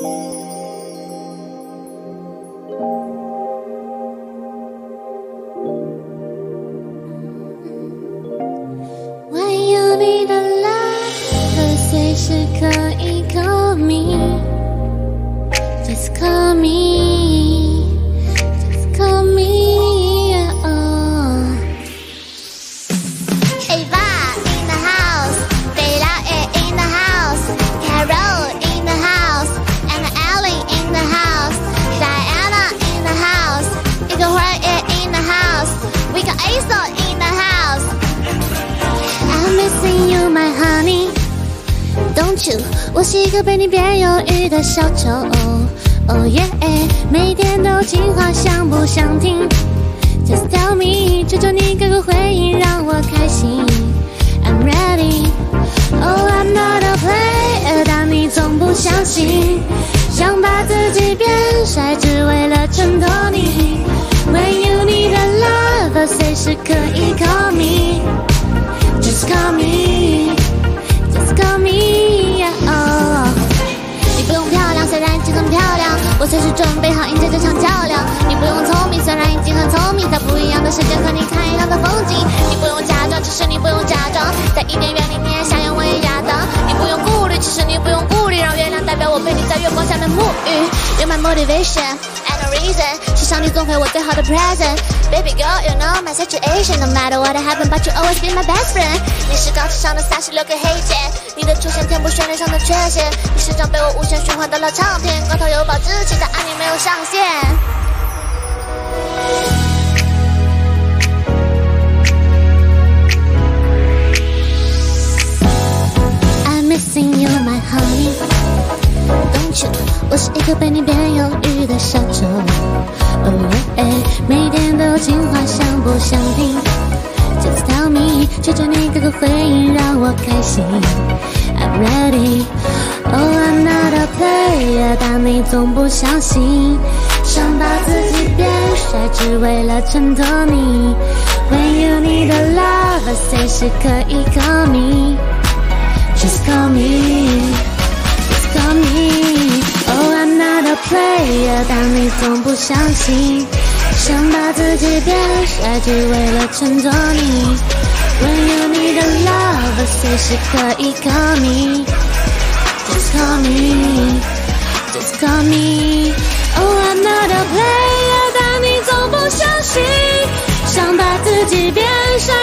thank you. Don't you？我是一个被你变忧郁的小丑。Oh yeah，每天都进化，想不想听？Just tell me，求求你给个回应，让我开心。I'm ready. Oh, I'm not a player，但你总不相信，想把自己变帅，只为了我随时准备好迎接这场较量。你不用聪明，虽然已经很聪明，在不一样的时间和你看一样的风景。你不用假装，其实你不用假装，在伊甸园里你也想要我也亚当。你不用顾虑，其实你不用顾虑，让月亮代表我陪你在月光下面沐浴。You're my motivation and a reason，是上帝送给我最好的 present。Baby girl, you know my situation. No matter what happened, but you always be my best friend. 你是高智商的三十六个黑键，你我旋律上的缺陷。你是张被我无限循环的老唱片，光头有保质期，但爱你没有上限。I'm missing you, my honey. Don't you？我是一个被你变忧郁的小丑。Oh yeah，每天都有情话，想不想听？Just tell me，求求你给个回应，让我开心。I'm ready。Oh, I'm not a player，但你总不相信，想把自己变帅，只为了衬托你。When you need a love，随时可以 call me。Just call me, just call me. Oh, I'm not a player，但你总不相信，想把自己变帅，只为了衬托你。When you need a love， 随时可以 call me，just call me，just call me。Oh，I'm not a player，但你总不相信，想把自己变帅。